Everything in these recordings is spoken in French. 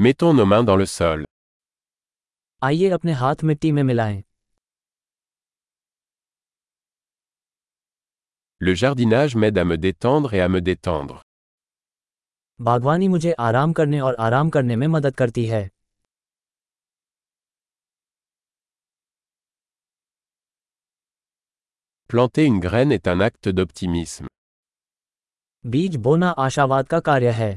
Mettons nos mains dans le sol. आइए अपने हाथ मिट्टी में मिलाएं Le jardinage m'aide à me détendre et à me détendre. बागवानी मुझे आराम करने और आराम करने में मदद करती है Planter une graine est un acte d'optimisme. बीज बोना आशावाद का कार्य है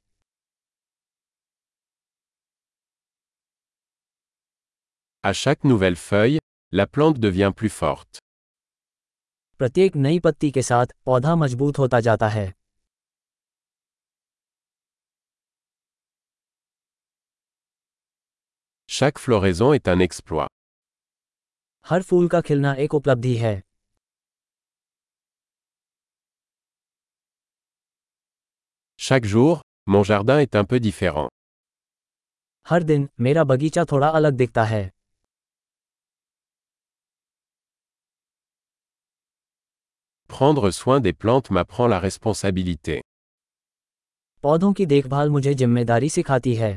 À chaque nouvelle feuille, la plante devient plus forte. प्रत्येक नई पत्ती के साथ पौधा मजबूत होता जाता है Chaque floraison est un exploit. हर फूल का खिलना एक उपलब्धि है Chaque jour, mon jardin est un peu différent. हर दिन मेरा बगीचा थोड़ा अलग दिखता है Prendre soin des plantes m'apprend la responsabilité. पौधों की देखभाल मुझे जिम्मेदारी सिखाती है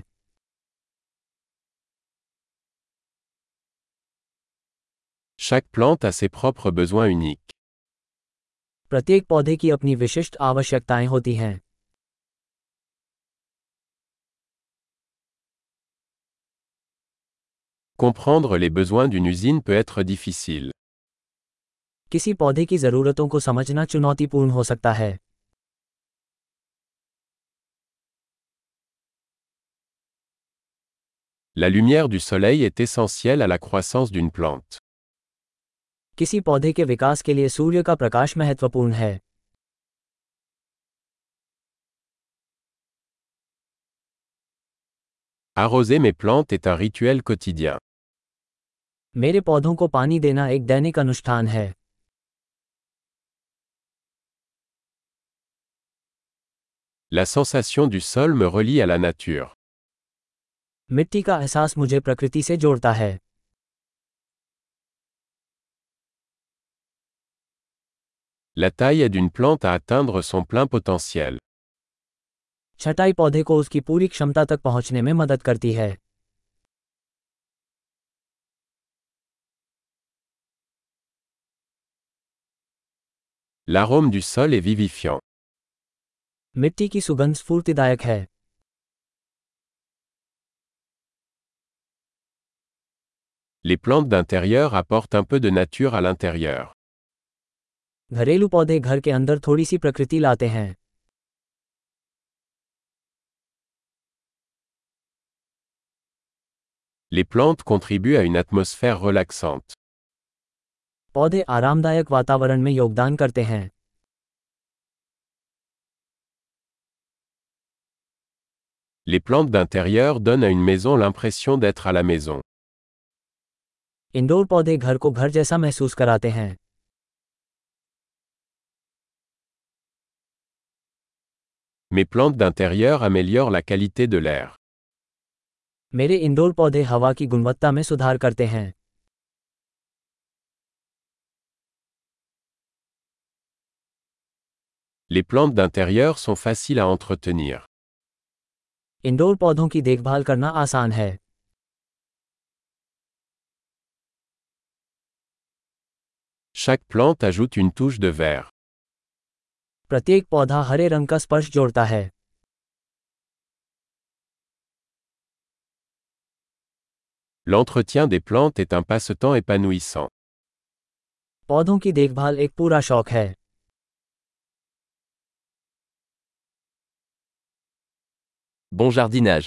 Chaque plante a ses propres besoins uniques. प्रत्येक पौधे की अपनी विशिष्ट आवश्यकताएं होती हैं Comprendre les besoins d'une usine peut être difficile. किसी पौधे की ज़रूरतों को समझना चुनौतीपूर्ण हो सकता है La lumière du soleil est essentielle à la croissance d'une plante. किसी पौधे के विकास के लिए सूर्य का प्रकाश महत्वपूर्ण है Arroser mes plantes est un rituel quotidien. मेरे पौधों को पानी देना एक दैनिक अनुष्ठान है La sensation du sol me relie à la nature. मिट्टी का एहसास मुझे प्रकृति से जोड़ता है La taille aide une plante à atteindre son plein potentiel. छटाई पौधे को उसकी पूरी क्षमता तक पहुंचने में मदद करती है L'arôme du sol est vivifiant. मिट्टी की सुगंध स्फूर्तिदायक है Les plantes d'intérieur apportent un peu de nature à l'intérieur. घरेलू पौधे घर के अंदर थोड़ी सी प्रकृति लाते हैं Les plantes contribuent à une atmosphère relaxante. पौधे आरामदायक वातावरण में योगदान करते हैं Les plantes d'intérieur donnent à une maison l'impression d'être à la maison. Indoor पौधे घर को घर जैसा महसूस कराते हैं Mes plantes d'intérieur améliorent la qualité de l'air. मेरे इंडोर पौधे हवा की गुणवत्ता में सुधार करते हैं Les plantes d'intérieur sont faciles à entretenir. Indoor पौधों की देखभाल करना आसान है Chaque plante ajoute une touche de vert. प्रत्येक पौधा हरे रंग का स्पर्श जोड़ता है L'entretien des plantes est un passe-temps épanouissant. पौधों की देखभाल एक पूरा शौक है Bon jardinage.